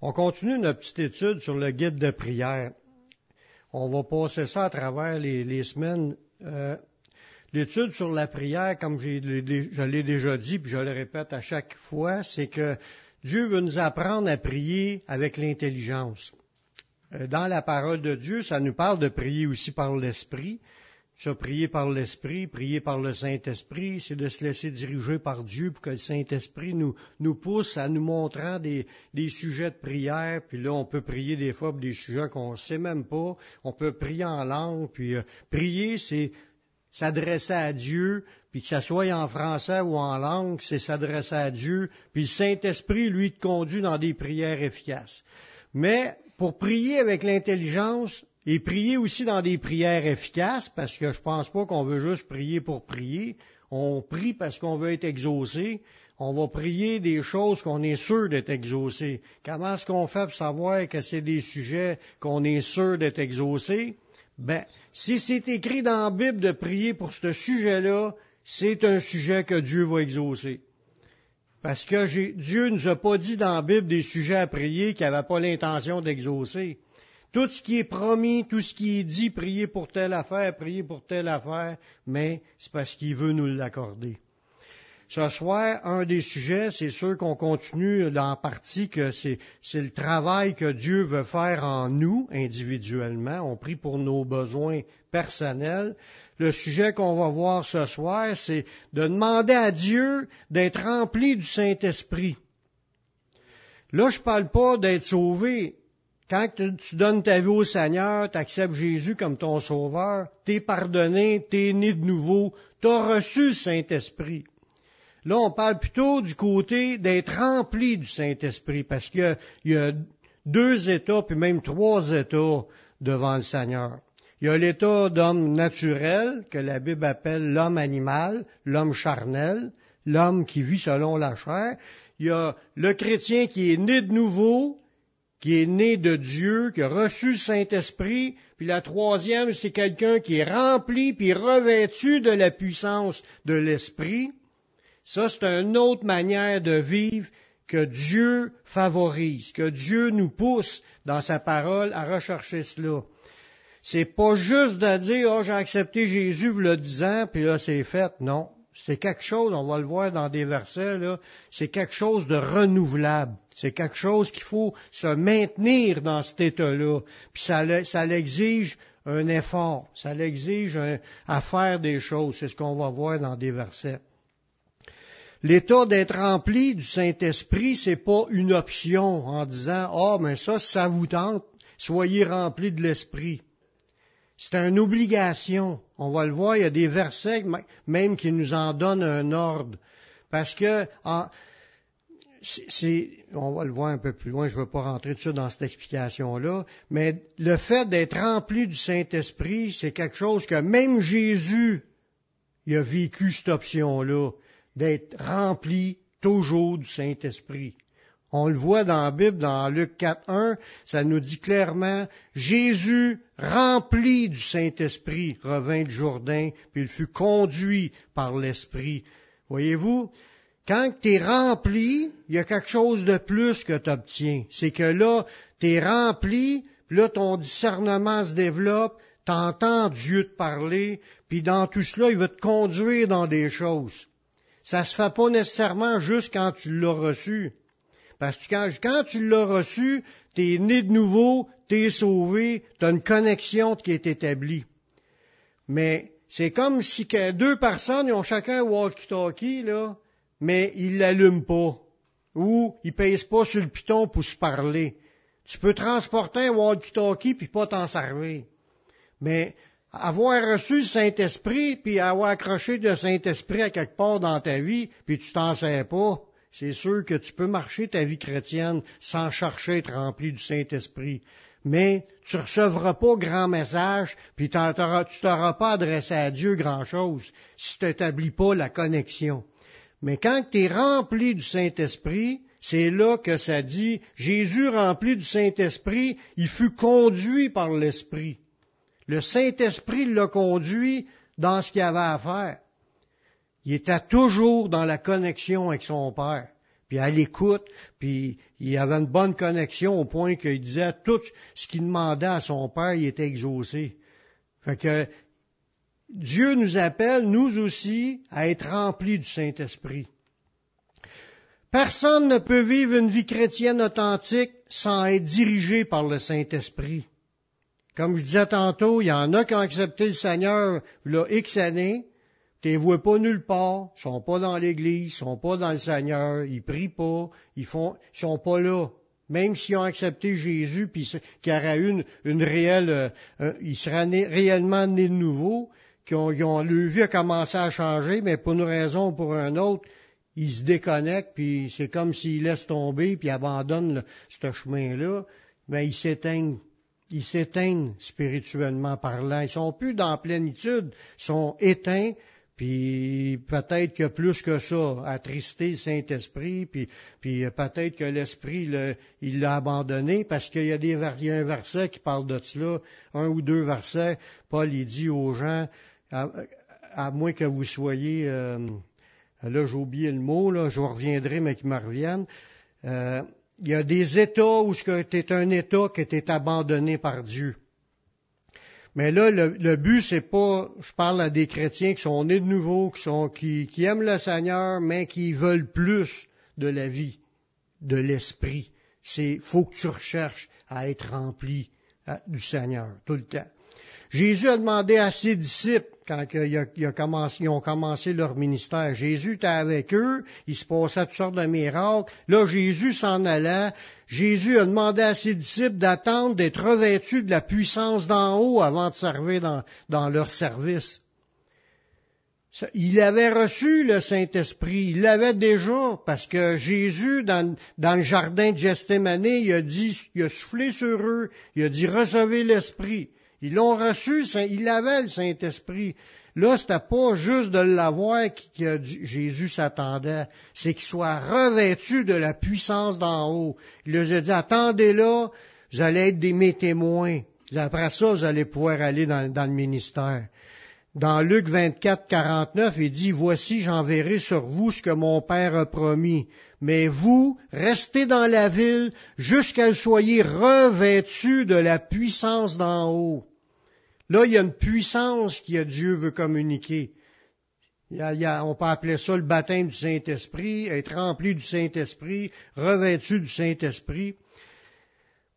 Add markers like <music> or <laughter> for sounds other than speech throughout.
On continue notre petite étude sur le guide de prière. On va passer ça à travers les, semaines. Euh, l'étude sur la prière, comme je l'ai déjà dit, puis je le répète à chaque fois, c'est que Dieu veut nous apprendre à prier avec l'intelligence. Euh, dans la parole de Dieu, ça nous parle de prier aussi par l'Esprit. Ça, prier par l'Esprit, prier par le Saint-Esprit, c'est de se laisser diriger par Dieu pour que le Saint-Esprit nous, nous pousse à nous montrant des, des, sujets de prière. Puis là, on peut prier des fois pour des sujets qu'on ne sait même pas. On peut prier en langue. Puis euh, prier, c'est s'adresser à Dieu, puis que ça soit en français ou en langue, c'est s'adresser à Dieu. Puis le Saint-Esprit, lui, te conduit dans des prières efficaces. Mais pour prier avec l'intelligence, et prier aussi dans des prières efficaces, parce que je pense pas qu'on veut juste prier pour prier. On prie parce qu'on veut être exaucé. On va prier des choses qu'on est sûr d'être exaucé. Comment est-ce qu'on fait pour savoir que c'est des sujets qu'on est sûr d'être exaucé? Ben, si c'est écrit dans la Bible de prier pour ce sujet-là, c'est un sujet que Dieu va exaucer. Parce que Dieu ne nous a pas dit dans la Bible des sujets à prier qu'il n'avait pas l'intention d'exaucer. Tout ce qui est promis, tout ce qui est dit, prier pour telle affaire, prier pour telle affaire, mais c'est parce qu'il veut nous l'accorder. Ce soir, un des sujets, c'est sûr qu'on continue dans la partie que c'est, le travail que Dieu veut faire en nous individuellement. On prie pour nos besoins personnels. Le sujet qu'on va voir ce soir, c'est de demander à Dieu d'être rempli du Saint-Esprit. Là, je parle pas d'être sauvé. Quand tu donnes ta vie au Seigneur, tu acceptes Jésus comme ton sauveur, t'es pardonné, t'es né de nouveau, t'as reçu le Saint-Esprit. Là, on parle plutôt du côté d'être rempli du Saint-Esprit, parce qu'il y, a deux états, puis même trois états devant le Seigneur. Il y a l'état d'homme naturel, que la Bible appelle l'homme animal, l'homme charnel, l'homme qui vit selon la chair. Il y a le chrétien qui est né de nouveau, qui est né de Dieu, qui a reçu le Saint-Esprit, puis la troisième, c'est quelqu'un qui est rempli puis revêtu de la puissance de l'Esprit. Ça, c'est une autre manière de vivre que Dieu favorise, que Dieu nous pousse dans sa parole à rechercher cela. C'est pas juste de dire, oh, j'ai accepté Jésus, vous le disant, puis là, c'est fait. Non c'est quelque chose, on va le voir dans des versets, c'est quelque chose de renouvelable. C'est quelque chose qu'il faut se maintenir dans cet état-là. Puis ça, l'exige un effort, ça l'exige à faire des choses. C'est ce qu'on va voir dans des versets. L'état d'être rempli du Saint-Esprit, c'est pas une option en disant, ah, oh, mais ça, ça vous tente, soyez remplis de l'Esprit. C'est une obligation. On va le voir, il y a des versets même qui nous en donnent un ordre. Parce que, on va le voir un peu plus loin, je ne veux pas rentrer dessus dans cette explication-là, mais le fait d'être rempli du Saint-Esprit, c'est quelque chose que même Jésus, il a vécu cette option-là, d'être rempli toujours du Saint-Esprit. On le voit dans la Bible, dans Luc 4.1, ça nous dit clairement, Jésus, rempli du Saint-Esprit, revint du Jourdain, puis il fut conduit par l'Esprit. Voyez-vous, quand tu es rempli, il y a quelque chose de plus que tu obtiens. C'est que là, tu es rempli, puis là, ton discernement se développe, t'entends Dieu te parler, puis dans tout cela, il va te conduire dans des choses. Ça se fait pas nécessairement juste quand tu l'as reçu. Parce que quand, tu l'as reçu, tu es né de nouveau, tu es sauvé, tu as une connexion qui est établie. Mais c'est comme si deux personnes ont chacun un walkie-talkie, là, mais ils l'allument pas. Ou ils pèsent pas sur le piton pour se parler. Tu peux transporter un walkie-talkie puis pas t'en servir. Mais avoir reçu le Saint-Esprit puis avoir accroché le Saint-Esprit à quelque part dans ta vie puis tu t'en sers pas, c'est sûr que tu peux marcher ta vie chrétienne sans chercher à être rempli du Saint-Esprit. Mais tu ne recevras pas grand message, puis tu ne t'auras pas adressé à Dieu grand-chose si tu n'établis pas la connexion. Mais quand tu es rempli du Saint-Esprit, c'est là que ça dit, Jésus rempli du Saint-Esprit, il fut conduit par l'Esprit. Le Saint-Esprit l'a conduit dans ce qu'il avait à faire. Il était toujours dans la connexion avec son Père. puis à l'écoute, puis il avait une bonne connexion au point qu'il disait tout ce qu'il demandait à son Père, il était exaucé. Fait que Dieu nous appelle, nous aussi, à être remplis du Saint-Esprit. Personne ne peut vivre une vie chrétienne authentique sans être dirigé par le Saint-Esprit. Comme je disais tantôt, il y en a qui ont accepté le Seigneur là X années, tu les vois pas nulle part, ils sont pas dans l'Église, ils sont pas dans le Seigneur, ils prient pas, ils font, ils sont pas là. Même s'ils ont accepté Jésus, puis qu'il y aurait eu une, réelle, euh, ils seraient réellement nés de nouveau, qui ont, ont, le vie a commencé à changer, mais pour une raison ou pour une autre, ils se déconnectent, puis c'est comme s'ils laissent tomber, puis abandonnent ce chemin-là, mais ils s'éteignent. Ils s'éteignent spirituellement parlant. Ils sont plus dans plénitude, ils sont éteints, puis peut-être que plus que ça, attristé le Saint-Esprit, puis, puis peut-être que l'Esprit, il l'a abandonné, parce qu'il y a, des, il un verset qui parle de cela, un ou deux versets, Paul il dit aux gens, à, moins que vous soyez, euh, là j'ai oublié le mot, là, je reviendrai, mais qu'il me revienne, euh, il y a des États où tu es un État qui était abandonné par Dieu. Mais là, le, but, c'est pas, je parle à des chrétiens qui sont nés de nouveau, qui, sont, qui, aiment le Seigneur, mais qui veulent plus de la vie, de l'esprit. C'est, faut que tu recherches à être rempli du Seigneur tout le temps. Jésus a demandé à ses disciples, quand ils ont commencé leur ministère, Jésus était avec eux, il se passait toutes sortes de miracles. Là, Jésus s'en allait. Jésus a demandé à ses disciples d'attendre d'être revêtus de la puissance d'en haut avant de servir dans, leur service. Il avait reçu le Saint-Esprit, il l'avait déjà, parce que Jésus, dans, le jardin de Gethsemane, dit, il a soufflé sur eux, il a dit, recevez l'Esprit. Ils l'ont reçu, il avait le Saint-Esprit. Là, c'était pas juste de l'avoir que Jésus s'attendait, c'est qu'il soit revêtu de la puissance d'en haut. Il leur a dit, attendez là, vous allez être des mes témoins. Après ça, vous allez pouvoir aller dans le ministère. Dans Luc 24, 49, il dit, Voici, j'enverrai sur vous ce que mon Père a promis. Mais vous, restez dans la ville jusqu'à ce soyez revêtus de la puissance d'en haut. Là, il y a une puissance que Dieu veut communiquer. on peut appeler ça le baptême du Saint-Esprit, être rempli du Saint-Esprit, revêtu du Saint-Esprit.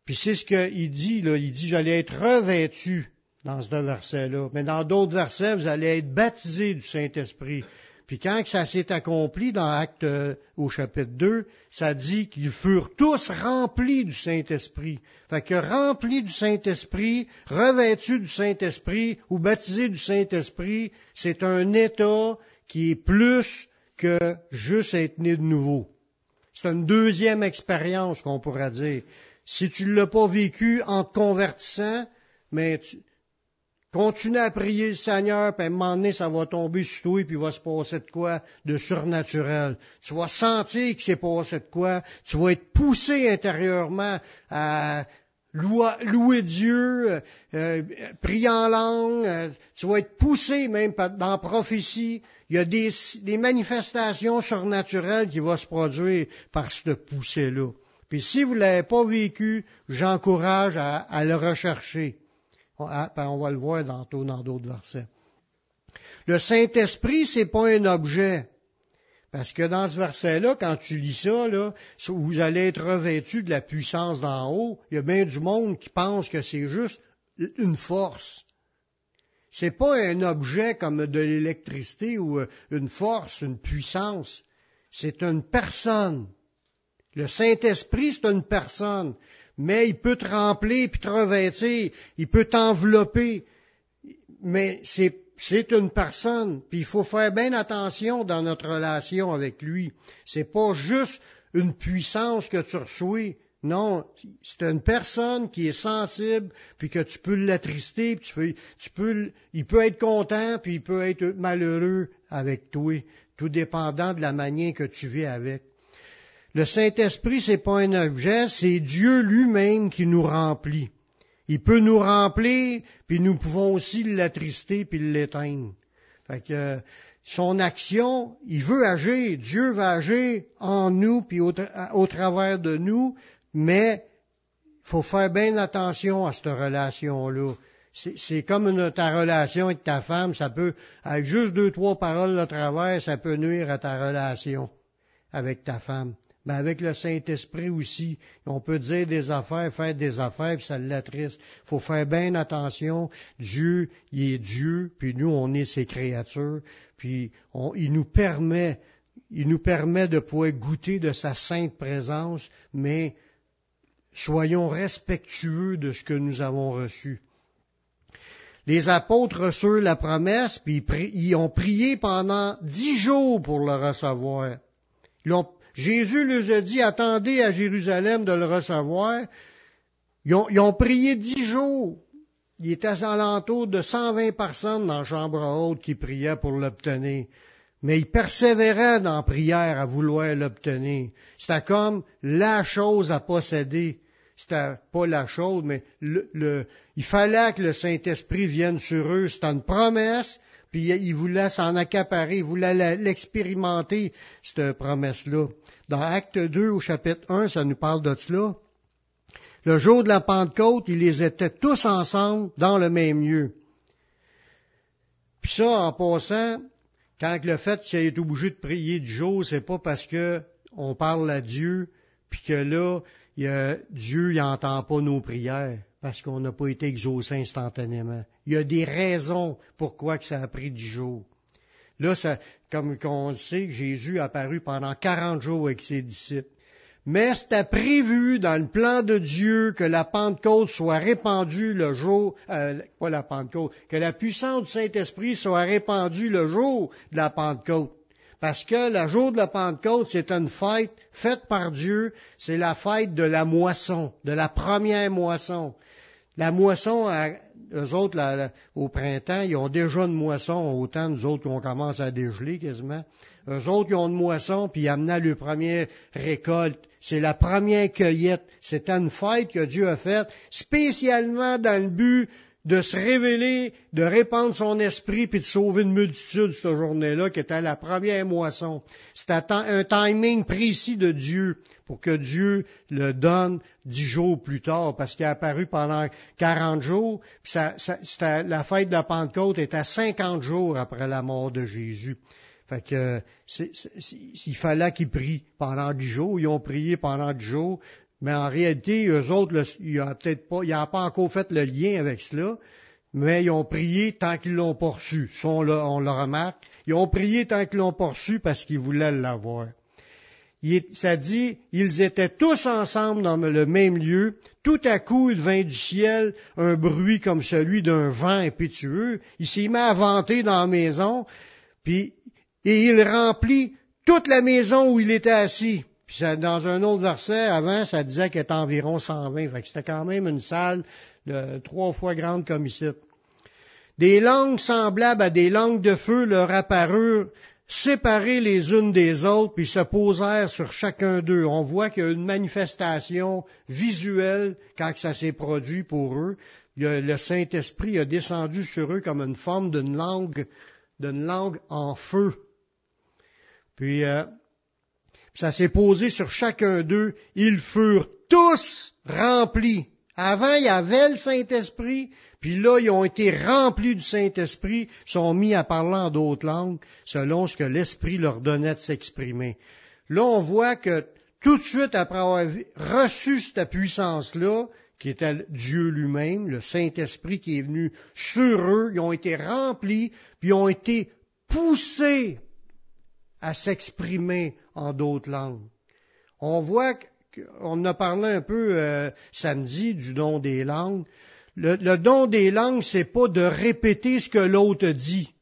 Puis c'est ce qu'il dit. Il dit, j'allais être revêtu dans ce verset-là. Mais dans d'autres versets, vous allez être baptisé du Saint-Esprit. Puis quand ça s'est accompli dans Acte euh, au chapitre 2, ça dit qu'ils furent tous remplis du Saint-Esprit. Fait que remplis du Saint-Esprit, revêtus du Saint-Esprit ou baptisés du Saint-Esprit, c'est un état qui est plus que juste être né de nouveau. C'est une deuxième expérience qu'on pourrait dire. Si tu ne l'as pas vécu en te convertissant, mais tu, Continue à prier le Seigneur, puis à un moment donné, ça va tomber sur toi, puis il va se passer de quoi de surnaturel. Tu vas sentir qu'il s'est passé de quoi. Tu vas être poussé intérieurement à louer, Dieu, euh, prier en langue. Euh, tu vas être poussé même dans la prophétie. Il y a des, manifestations surnaturelles qui vont se produire par cette poussée-là. Puis si vous ne l'avez pas vécu, j'encourage à le rechercher. Ah, ben, on va le voir dans d'autres versets. Le Saint-Esprit, c'est pas un objet. Parce que dans ce verset-là, quand tu lis ça, vous allez être revêtu de la puissance d'en haut. Il y a bien du monde qui pense que c'est juste une force. C'est pas un objet comme de l'électricité ou euh, une force, une puissance. C'est une personne. Le Saint-Esprit, c'est une personne mais il peut te remplir puis te revêtir, il peut t'envelopper, mais c'est c'est une personne, puis il faut faire bien attention dans notre relation avec lui. C'est pas juste une puissance que tu reçois. Non, c'est une personne qui est sensible, puis que tu peux l'attrister, puis tu peux, tu peux, il peut être content, puis il peut être malheureux avec toi, tout dépendant de la manière que tu vis avec. Le Saint-Esprit, c'est pas un objet, c'est Dieu lui-même qui nous remplit. Il peut nous remplir, puis nous pouvons aussi l'attrister puis l'éteindre. Fait que son action, il veut agir. Dieu va agir en nous puis au, travers de nous, mais il faut faire bien attention à cette relation-là. C'est comme ta relation avec ta femme, ça peut, avec juste deux, trois paroles de travers, ça peut nuire à ta relation avec ta femme. Mais avec le Saint-Esprit aussi, on peut dire des affaires, faire des affaires, puis ça l'attriste. Il faut faire bien attention. Dieu, il est Dieu, puis nous, on est ses créatures, puis il nous permet, il nous permet de pouvoir goûter de sa sainte présence, mais soyons respectueux de ce que nous avons reçu. Les apôtres reçurent la promesse, puis ils ont prié pendant dix jours pour le recevoir. Jésus leur a dit, attendez à Jérusalem de le recevoir. Ils ont, prié dix jours. Il était à l'entour de 120 personnes dans la chambre haute qui priaient pour l'obtenir. Mais ils persévéraient dans prière à vouloir l'obtenir. C'était comme la chose à posséder. C'était pas la chose, mais il fallait que le Saint-Esprit vienne sur eux. C'était une promesse, puis il voulait s'en accaparer, il voulait l'expérimenter, cette promesse-là. Dans Acte 2 au chapitre 1, ça nous parle de cela. Le jour de la Pentecôte, ils étaient tous ensemble dans le même lieu. Puis ça, en passant, quand le fait qu'il ait été obligé de prier du jour, c'est pas parce que on parle à Dieu, puis que là, Dieu n'entend pas nos prières parce qu'on n'a pas été exaucé instantanément. Il y a des raisons pourquoi que ça a pris du jour. Là, ça, comme on sait, Jésus a apparu pendant 40 jours avec ses disciples. Mais c'était prévu dans le plan de Dieu que la Pentecôte soit répandue le jour, euh, pas la Pentecôte, que la puissance du Saint-Esprit soit répandue le jour de la Pentecôte. Parce que le jour de la Pentecôte, c'est une fête faite par Dieu, c'est la fête de la moisson, de la première moisson. La moisson, eux autres, au printemps, ils ont déjà une moisson, autant nous autres qu'on commence à dégeler quasiment. Eux autres, ils ont une moisson, puis ils amenaient leur première récolte. C'est la première cueillette. C'est une fête que Dieu a faite, spécialement dans le but de se révéler, de répandre son esprit, puis de sauver une multitude cette journée-là, qui était la première moisson. C'était un timing précis de Dieu pour que Dieu le donne dix jours plus tard, parce qu'il est apparu pendant quarante jours, puis ça, la fête de la Pentecôte était cinquante jours après la mort de Jésus. Fait que il fallait qu'ils prient pendant dix jours. Ils ont prié pendant dix jours. Mais en réalité, eux autres, ils n'ont peut-être pas, ils n'ont pas encore fait le lien avec cela, mais ils ont prié tant qu'ils l'ont pas reçu. Ça, on le, le remarque. Ils ont prié tant qu'ils l'ont pas parce qu'ils voulaient l'avoir. Ça dit, ils étaient tous ensemble dans le même lieu. Tout à coup, il vint du ciel un bruit comme celui d'un vent impétueux. Il s'est mis à vanter dans la maison, puis, et il remplit toute la maison où il était assis. Puis dans un autre verset, avant, ça disait qu'il était environ 120. Fait que c'était quand même une salle de trois fois grande comme ici. Des langues semblables à des langues de feu leur apparurent, séparées les unes des autres, puis se posèrent sur chacun d'eux. On voit qu'il y a une manifestation visuelle quand ça s'est produit pour eux. le Saint-Esprit a descendu sur eux comme une forme d'une langue, d'une langue en feu. Puis euh, ça s'est posé sur chacun d'eux. Ils furent tous remplis. Avant, il y avait le Saint-Esprit, puis là, ils ont été remplis du Saint-Esprit, sont mis à parler en d'autres langues, selon ce que l'Esprit leur donnait de s'exprimer. Là, on voit que tout de suite après avoir reçu cette puissance-là, qui était Dieu lui-même, le Saint-Esprit qui est venu sur eux, ils ont été remplis, puis ont été poussés à s'exprimer en d'autres langues. On voit qu'on a parlé un peu euh, samedi du don des langues. Le, don des langues, c'est pas de répéter ce que l'autre dit.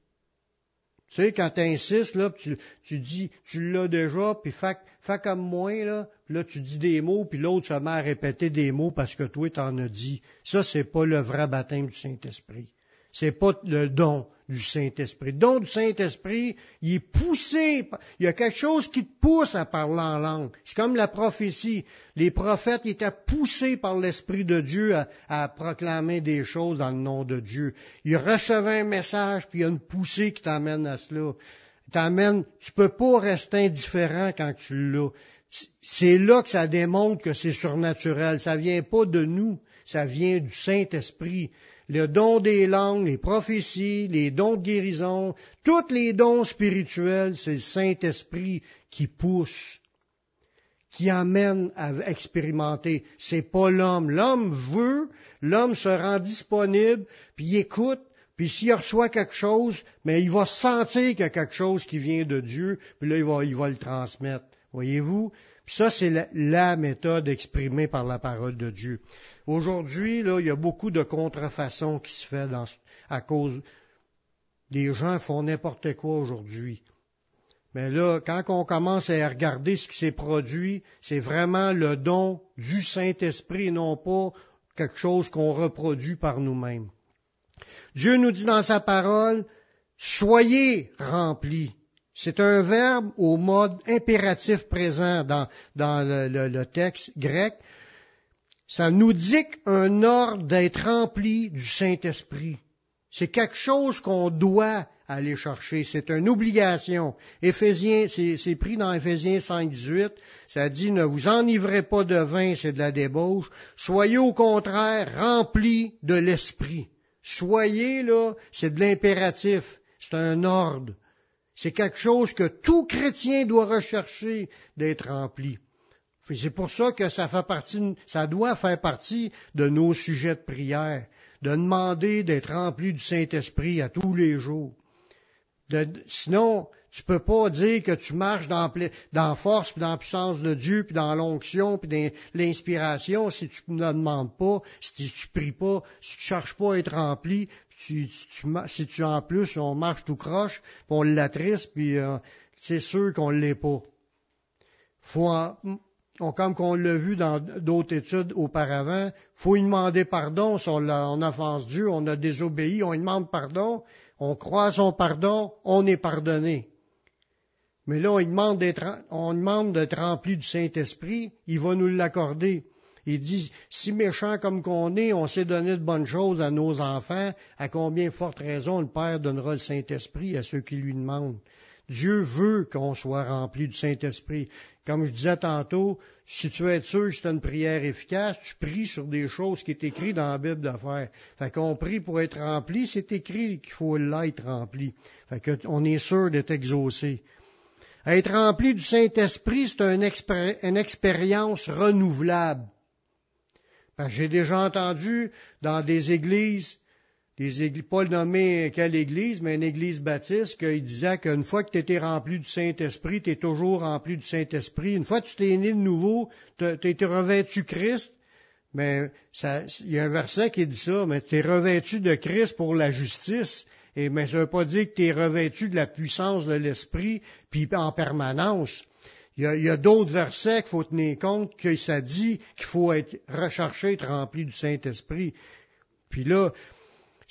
Tu sais, quand tu insistes, là, tu, tu dis, tu l'as déjà, puis fais, comme moi, là, puis là, tu dis des mots, puis l'autre se met à répéter des mots parce que toi, tu en as dit. Ça, c'est pas le vrai baptême du Saint-Esprit. C'est pas le don du Saint-Esprit. Don du Saint-Esprit, il est poussé. Il y a quelque chose qui te pousse à parler en langue. C'est comme la prophétie. Les prophètes étaient poussés par l'Esprit de Dieu à, proclamer des choses dans le nom de Dieu. Ils recevaient un message, puis il y a une poussée qui t'amène à cela. t'amène, tu peux pas rester indifférent quand tu l'as. C'est là que ça démontre que c'est surnaturel. Ça vient pas de nous, ça vient du Saint-Esprit. Le don des langues, les prophéties, les dons de guérison, tous les dons spirituels, c'est le Saint-Esprit qui pousse, qui amène à expérimenter. C'est pas l'homme. L'homme veut, l'homme se rend disponible, puis écoute, puis s'il reçoit quelque chose, mais il va sentir qu'il y a quelque chose qui vient de Dieu, puis là, il va, il va le transmettre. Voyez-vous? Puis ça, c'est la, méthode exprimée par la parole de Dieu. Aujourd'hui, là, il y a beaucoup de contrefaçons qui se fait à cause des gens font n'importe quoi aujourd'hui. Mais là, quand on commence à regarder ce qui s'est produit, c'est vraiment le don du Saint-Esprit, non pas quelque chose qu'on reproduit par nous-mêmes. Dieu nous dit dans sa parole, soyez remplis. C'est un verbe au mode impératif présent dans, le, texte grec. Ça nous dicte un ordre d'être rempli du Saint-Esprit. C'est quelque chose qu'on doit aller chercher. C'est une obligation. Éphésiens, c'est pris dans Éphésiens 5, 18. Ça dit, ne vous enivrez pas de vin, c'est de la débauche. Soyez au contraire remplis de l'Esprit. Soyez, là, c'est de l'impératif, c'est un ordre. C'est quelque chose que tout chrétien doit rechercher d'être rempli. C'est pour ça que ça fait partie, ça doit faire partie de nos sujets de prière, de demander d'être rempli du Saint-Esprit à tous les jours. Sinon, tu peux pas dire que tu marches dans, force, puis dans la puissance de Dieu, puis dans l'onction, puis dans l'inspiration, si tu ne demandes pas, si tu pries pas, si tu cherches pas à être rempli, si tu en plus, on marche tout croche, puis on l'attriste, puis euh, c'est sûr qu'on l'est pas. Faut on, comme qu'on l'a vu dans d'autres études auparavant, faut lui demander pardon si on, on offense Dieu, on a désobéi, on lui demande pardon, on croit son pardon, on est pardonné. Mais là, on demande d'être, on demande d'être rempli du Saint-Esprit, il va nous l'accorder. Il dit, si méchant comme qu'on est, on sait donner de bonnes choses à nos enfants, à combien forte raison le Père donnera le Saint-Esprit à ceux qui lui demandent. Dieu veut qu'on soit rempli du Saint-Esprit. Comme je disais tantôt, si tu veux être sûr que c'est une prière efficace, tu pries sur des choses qui est écrit dans la Bible d'affaires. Fait qu'on prie pour être rempli, c'est écrit qu'il faut l'être rempli. Fait qu'on est sûr d'être exaucé. Être rempli du Saint-Esprit, c'est une, expérience renouvelable. J'ai déjà entendu dans des églises, des églises, pas nommé quelle église, mais une église baptiste, qu'il disait qu'une fois que tu étais rempli du Saint-Esprit, tu es toujours rempli du Saint-Esprit. Une fois que tu t'es né de nouveau, tu été revêtu Christ, mais il y a un verset qui dit ça, mais tu es revêtu de Christ pour la justice. Et, mais ça ne veut pas dire que tu es revêtu de la puissance de l'Esprit, puis en permanence. Il y a, d'autres versets qu'il faut tenir compte que ça dit qu'il faut être recherché, être rempli du Saint-Esprit. Puis là,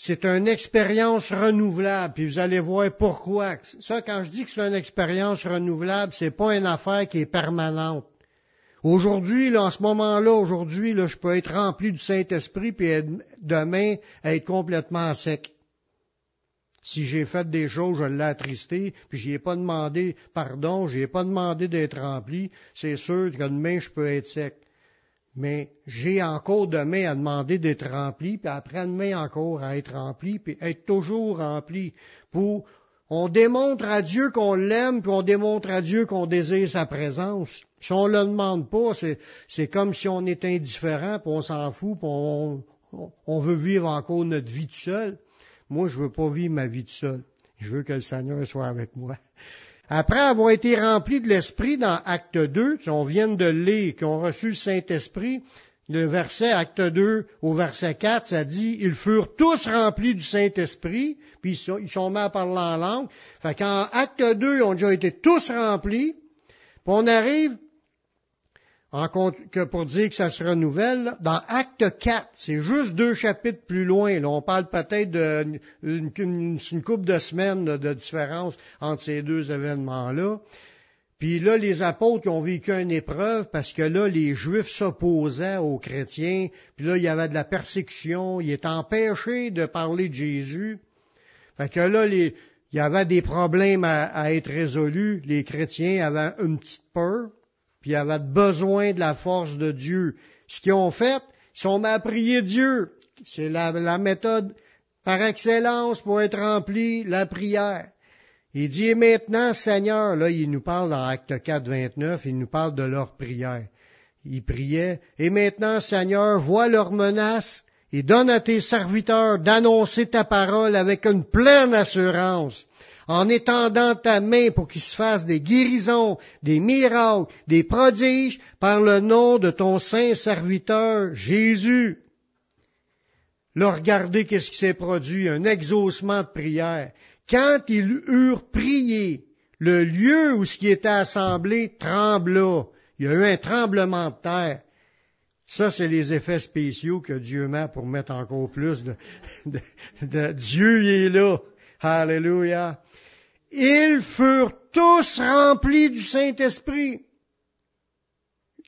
c'est une expérience renouvelable, puis vous allez voir pourquoi. Ça, quand je dis que c'est une expérience renouvelable, c'est pas une affaire qui est permanente. Aujourd'hui, là, en ce moment-là, aujourd'hui, là, je peux être rempli du Saint-Esprit, puis demain, être complètement sec. Si j'ai fait des choses, je l'ai attristé, puis je ai pas demandé pardon, je ai pas demandé d'être rempli, c'est sûr que demain je peux être sec. Mais j'ai encore demain à demander d'être rempli, puis après-demain encore à être rempli, puis être toujours rempli. Pour, on démontre à Dieu qu'on l'aime, puis on démontre à Dieu qu'on désire sa présence. Si on le demande pas, c'est, comme si on est indifférent, puis on s'en fout, puis on, on veut vivre encore notre vie tout seul. Moi, je veux pas vivre ma vie tout seul. Je veux que le Seigneur soit avec moi. Après avoir été remplis de l'Esprit dans Acte 2, on vient de lire, qui ont reçu le Saint-Esprit, le verset Acte 2 au verset 4, ça dit, ils furent tous remplis du Saint-Esprit, puis ils sont, ils sont mis à parler en langue. Fait qu'en Acte 2, ils ont déjà été tous remplis. Puis on arrive en que pour dire que ça se renouvelle, dans Acte 4, c'est juste deux chapitres plus loin. Là, on parle peut-être d'une une, couple de semaines de différence entre ces deux événements-là. Puis là, les apôtres ont vécu une épreuve parce que là, les Juifs s'opposaient aux chrétiens. Puis là, il y avait de la persécution. Ils étaient empêchés de parler de Jésus. Fait que là, il y avait des problèmes à, être résolus. Les chrétiens avaient une petite peur, puis ils avaient besoin de la force de Dieu. Ce qu'ils ont fait, ils sont à prier Dieu. C'est la, méthode par excellence pour être rempli, la prière. Il dit, maintenant, Seigneur, là, il nous parle dans Acte 4, 29, il nous parle de leur prière. Il priait, et maintenant, Seigneur, vois leurs menaces et donne à tes serviteurs d'annoncer ta parole avec une pleine assurance, en étendant ta main pour qu'il se fasse des guérisons, des miracles, des prodiges par le nom de ton saint serviteur Jésus. Là, regardez qu'est-ce qui s'est produit, un exaucement de prière. Quand ils eurent prié, le lieu où ce qui était assemblé trembla. Il y a eu un tremblement de terre. Ça, c'est les effets spéciaux que Dieu met pour mettre encore plus de, de, Dieu il est là. Alléluia. Ils furent tous remplis du Saint-Esprit.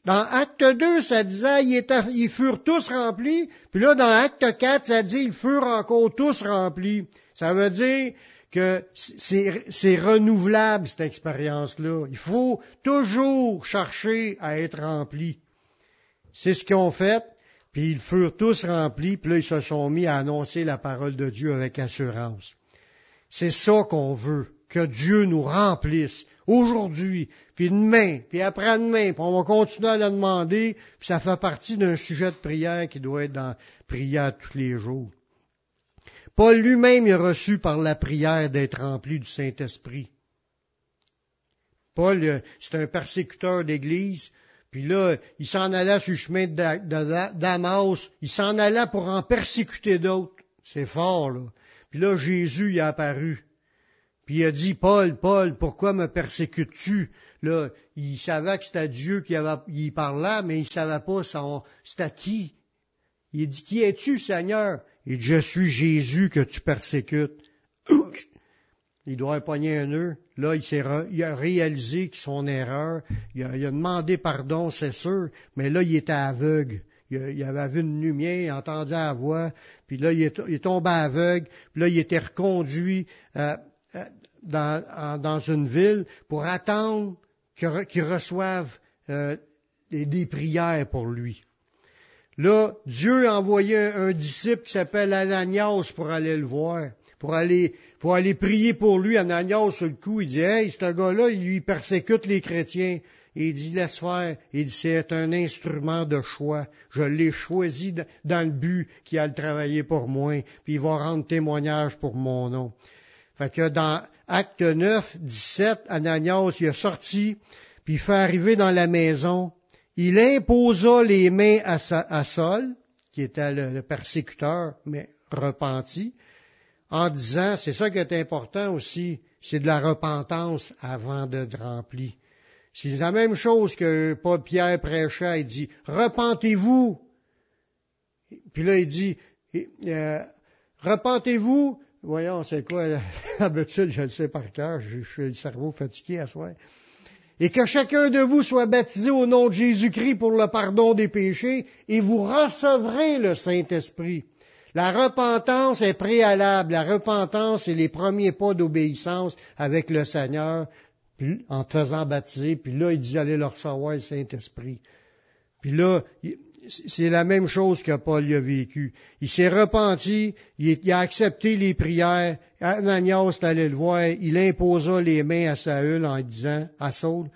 Dans Acte 2, ça disait, ils, furent tous remplis. Puis là, dans Acte 4, ça dit, ils furent encore tous remplis. Ça veut dire que c'est renouvelable, cette expérience-là. Il faut toujours chercher à être rempli. C'est ce qu'ils ont fait, puis ils furent tous remplis, puis là, ils se sont mis à annoncer la parole de Dieu avec assurance. C'est ça qu'on veut, que Dieu nous remplisse aujourd'hui, puis demain, puis après-demain, puis on va continuer à le demander, puis ça fait partie d'un sujet de prière qui doit être dans prière tous les jours. Paul lui-même est reçu par la prière d'être rempli du Saint-Esprit. Paul, euh, c'est un persécuteur d'Église, puis là, il s'en allait sur le chemin de Damas, il s'en allait pour en persécuter d'autres. C'est fort, là. Puis là, Jésus y a apparu. Puis il a dit, Paul, Paul, pourquoi me persécutes-tu? Là, il savait que c'était Dieu qui avait, il parlait, mais il savait pas c'était qui. Il a dit, qui es-tu, Seigneur? Il dit, je suis Jésus que tu persécutes. Il doit pogner un nœud. Là, il, a réalisé son erreur. Il a, demandé pardon, c'est sûr, mais là, il était aveugle. Il, avait vu une lumière, il entendu la voix, puis là, il est, tombé aveugle, puis là, il était reconduit euh, euh, dans, une ville pour attendre qu'il reçoive euh, des, prières pour lui. Là, Dieu a envoyé un, disciple qui s'appelle Ananias pour aller le voir, pour aller pour aller prier pour lui, Ananias, sur le coup, il dit, hey, ce gars-là, il lui persécute les chrétiens. Il dit, laisse faire. Il dit, c'est un instrument de choix. Je l'ai choisi dans le but qu'il a le travailler pour moi, puis il va rendre témoignage pour mon nom. Fait que dans Acte 9, 17, Ananias, il est sorti, puis il fait arriver dans la maison. Il imposa les mains à, Saul, qui était le persécuteur, mais repenti, en disant, c'est ça qui est important aussi, c'est de la repentance avant d'être rempli. C'est la même chose que Pierre prêchait, il dit, repentez-vous. Puis là, il dit, euh, repentez-vous. Voyons, c'est quoi <laughs> l'habitude, je le sais par cœur, je, suis le cerveau fatigué à soi. Et que chacun de vous soit baptisé au nom de Jésus-Christ pour le pardon des péchés, et vous recevrez le Saint-Esprit. La repentance est préalable. La repentance est les premiers pas d'obéissance avec le Seigneur, en te faisant baptiser. Puis là, il dit, allez leur recevoir le Saint-Esprit. Puis là, c'est la même chose que Paul a vécu. Il s'est repenti, il, a accepté les prières. Ananias est allé le voir, il imposa les mains à Saül en disant, à Saul,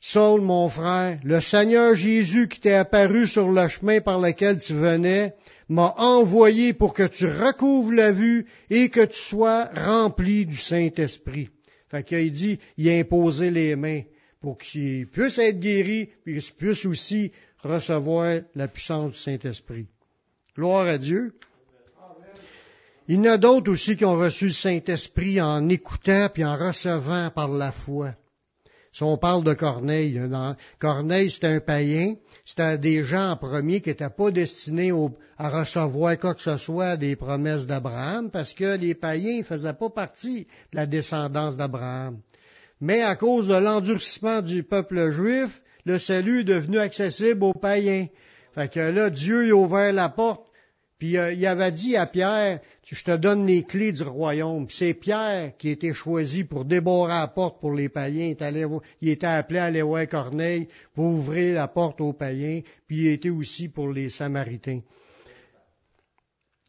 Saul, mon frère, le Seigneur Jésus qui t'est apparu sur le chemin par lequel tu venais, m'a envoyé pour que tu recouvres la vue et que tu sois rempli du Saint-Esprit. Fait qu'il dit, il a imposé les mains pour qu'il puisse être guéri, puis qu'il puisse aussi recevoir la puissance du Saint-Esprit. Gloire à Dieu. Il y en a d'autres aussi qui ont reçu le Saint-Esprit en écoutant puis en recevant par la foi. Si on parle de Corneille, Corneille c'était un païen, c'était des gens en premier qui n'étaient pas destinés à recevoir quoi que ce soit des promesses d'Abraham, parce que les païens ne faisaient pas partie de la descendance d'Abraham. Mais à cause de l'endurcissement du peuple juif, le salut est devenu accessible aux païens. Fait que là, Dieu a ouvert la porte Puis euh, il avait dit à Pierre, je te donne les clés du royaume. C'est Pierre qui été choisi pour débarrer la porte pour les païens. Il, était appelé à aller voir Corneille pour ouvrir la porte aux païens. Puis il était aussi pour les Samaritains.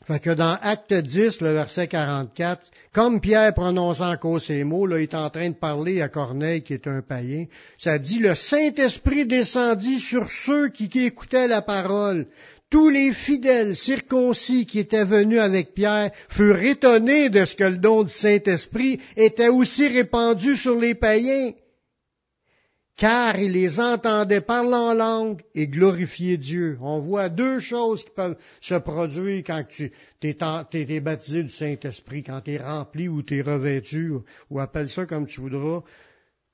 Fait que dans Acte 10, le verset 44, comme Pierre prononce encore ces mots, là, il est en train de parler à Corneille, qui est un païen, ça dit, le Saint-Esprit descendit sur ceux qui écoutaient la parole. Tous les fidèles circoncis qui étaient venus avec Pierre furent étonnés de ce que le don du Saint-Esprit était aussi répandu sur les païens car il les entendait parler en langue et glorifier Dieu. On voit deux choses qui peuvent se produire quand tu es, baptisé du Saint-Esprit, quand tu es rempli ou tu es revêtu, ou, appelle ça comme tu voudras.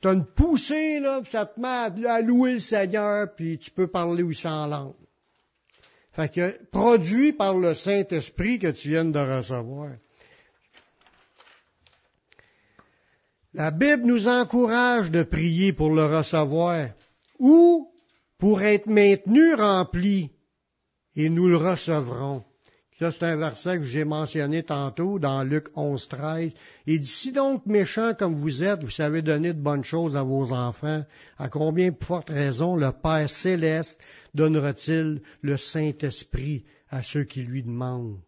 Tu as une poussée, là, puis ça te à louer le Seigneur, puis tu peux parler aussi en langue. Fait que, produit par le Saint-Esprit que tu viens de recevoir. La Bible nous encourage de prier pour le recevoir ou pour être maintenu rempli et nous le recevrons. Ça, c'est un verset que j'ai mentionné tantôt dans Luc 11, 13. Il dit, si donc méchant comme vous êtes, vous savez donner de bonnes choses à vos enfants, à combien forte raison le Père céleste donnera-t-il le Saint-Esprit à ceux qui lui demandent?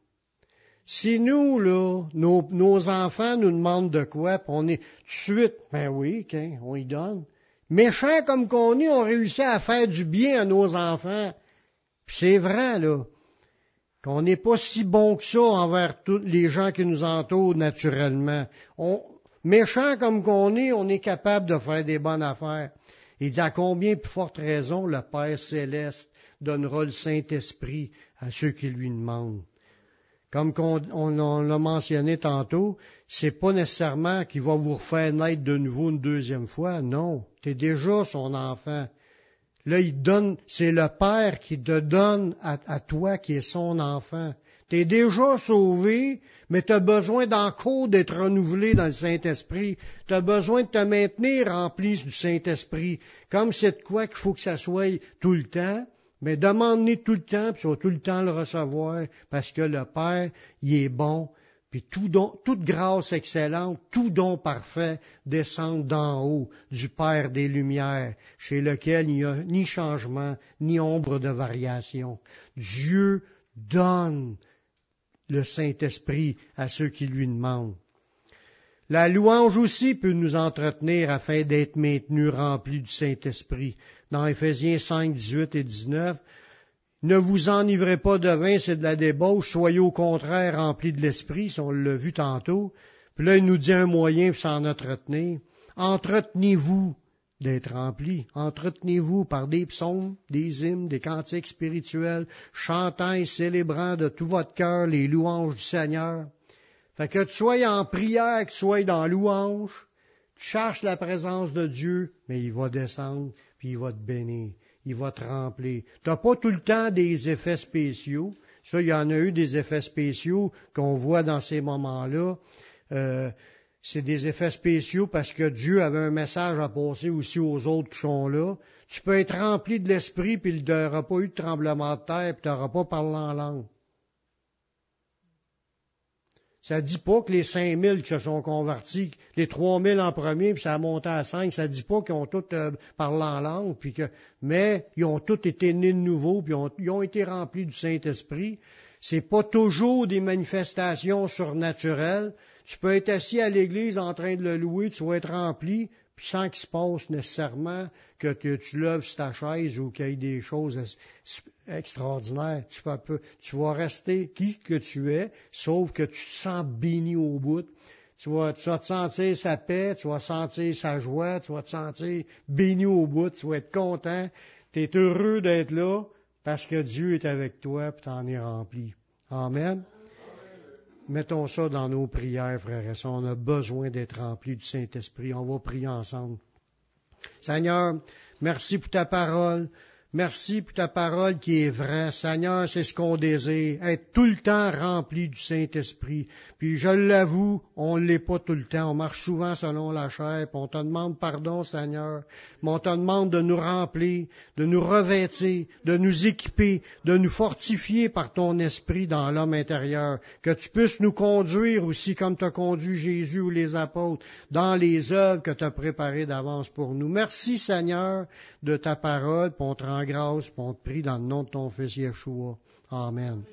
Si nous, là, nos, enfants nous demandent de quoi, puis on est tout de suite, ben oui, on y donne. Méchants comme qu'on est, on réussit à faire du bien à nos enfants. C'est vrai, là, qu'on n'est pas si bon que ça envers tous les gens qui nous entourent naturellement. On, méchants comme qu'on est, on est capable de faire des bonnes affaires. Il dit à combien plus forte raison le Père céleste donnera le Saint-Esprit à ceux qui lui demandent? Comme on, l'a mentionné tantôt, c'est pas nécessairement qu'il va vous refaire naître de nouveau une deuxième fois. Non, tu déjà son enfant. Là, il donne, c'est le Père qui te donne à, toi qui est son enfant. Tu es déjà sauvé, mais tu as besoin d'encore d'être renouvelé dans le Saint-Esprit. Tu as besoin de te maintenir rempli du Saint-Esprit. Comme c'est de quoi qu'il faut que ça soit tout le temps, mais demande-lui tout le temps, puis tu vas tout le temps le recevoir, parce que le Père, il est bon, puis toute grâce excellente, tout don parfait descend d'en haut du Père des Lumières, chez lequel il n'y a ni changement, ni ombre de variation. Dieu donne le Saint-Esprit à ceux qui lui demandent. La louange aussi peut nous entretenir afin d'être maintenus remplis du Saint-Esprit. Dans Éphésiens 5, 18 et 19, ne vous enivrez pas de vin, c'est de la débauche, soyez au contraire remplis de l'Esprit, si on l'a vu tantôt. Puis là, il nous dit un moyen pour s'en entretenir. Entretenez-vous d'être remplis. Entretenez-vous par des psaumes, des hymnes, des cantiques spirituels, chantant et célébrant de tout votre cœur les louanges du Seigneur fait que tu sois en prière, que tu sois dans louange, tu cherches la présence de Dieu, mais il va descendre, puis il va te bénir, il va te remplir. Tu n'as pas tout le temps des effets spéciaux. Ça, il y en a eu des effets spéciaux qu'on voit dans ces moments-là. Euh, c'est des effets spéciaux parce que Dieu avait un message à passer aussi aux autres qui sont là. Tu peux être rempli de l'esprit, puis il n'y pas eu de tremblement de terre, puis tu n'auras pas parlé en langue. Ça dit pas que les 5000 qui se sont convertis, les 3000 en premier, puis ça a monté à 5, ça dit pas qu'ils ont tous euh, parlé en langue, puis que, mais ils ont tous été nés de nouveau, puis ils ont été remplis du Saint-Esprit. C'est pas toujours des manifestations surnaturelles. Tu peux être assis à l'église en train de le louer, tu vas être rempli, puis sans qu'il se passe nécessairement que tu, lèves ta chaise ou qu'il y ait des choses extraordinaires. Tu, tu vas rester qui que tu es, sauf que tu te sens béni au bout. Tu vas, tu te sentir sa paix, tu vas sentir sa joie, tu vas te sentir béni au bout, tu vas être content, tu es heureux d'être là parce que Dieu est avec toi et tu en es rempli. Amen. Mettons ça dans nos prières, frères et sœurs. On a besoin d'être remplis du Saint-Esprit. On va prier ensemble. Seigneur, merci pour ta parole. Merci pour ta parole qui est vraie. Seigneur, c'est ce qu'on désire, être tout le temps rempli du Saint-Esprit. Puis je l'avoue, on ne l'est pas tout le temps. On marche souvent selon la chair. Puis on te demande pardon, Seigneur. Mais on te demande de nous remplir, de nous revêtir, de nous équiper, de nous fortifier par ton esprit dans l'homme intérieur. Que tu puisses nous conduire aussi comme tu as conduit Jésus ou les apôtres dans les œuvres que tu as préparées d'avance pour nous. Merci, Seigneur, de ta parole. Puis on grâce, on te prie dans le nom de ton Fils Yeshua. Amen.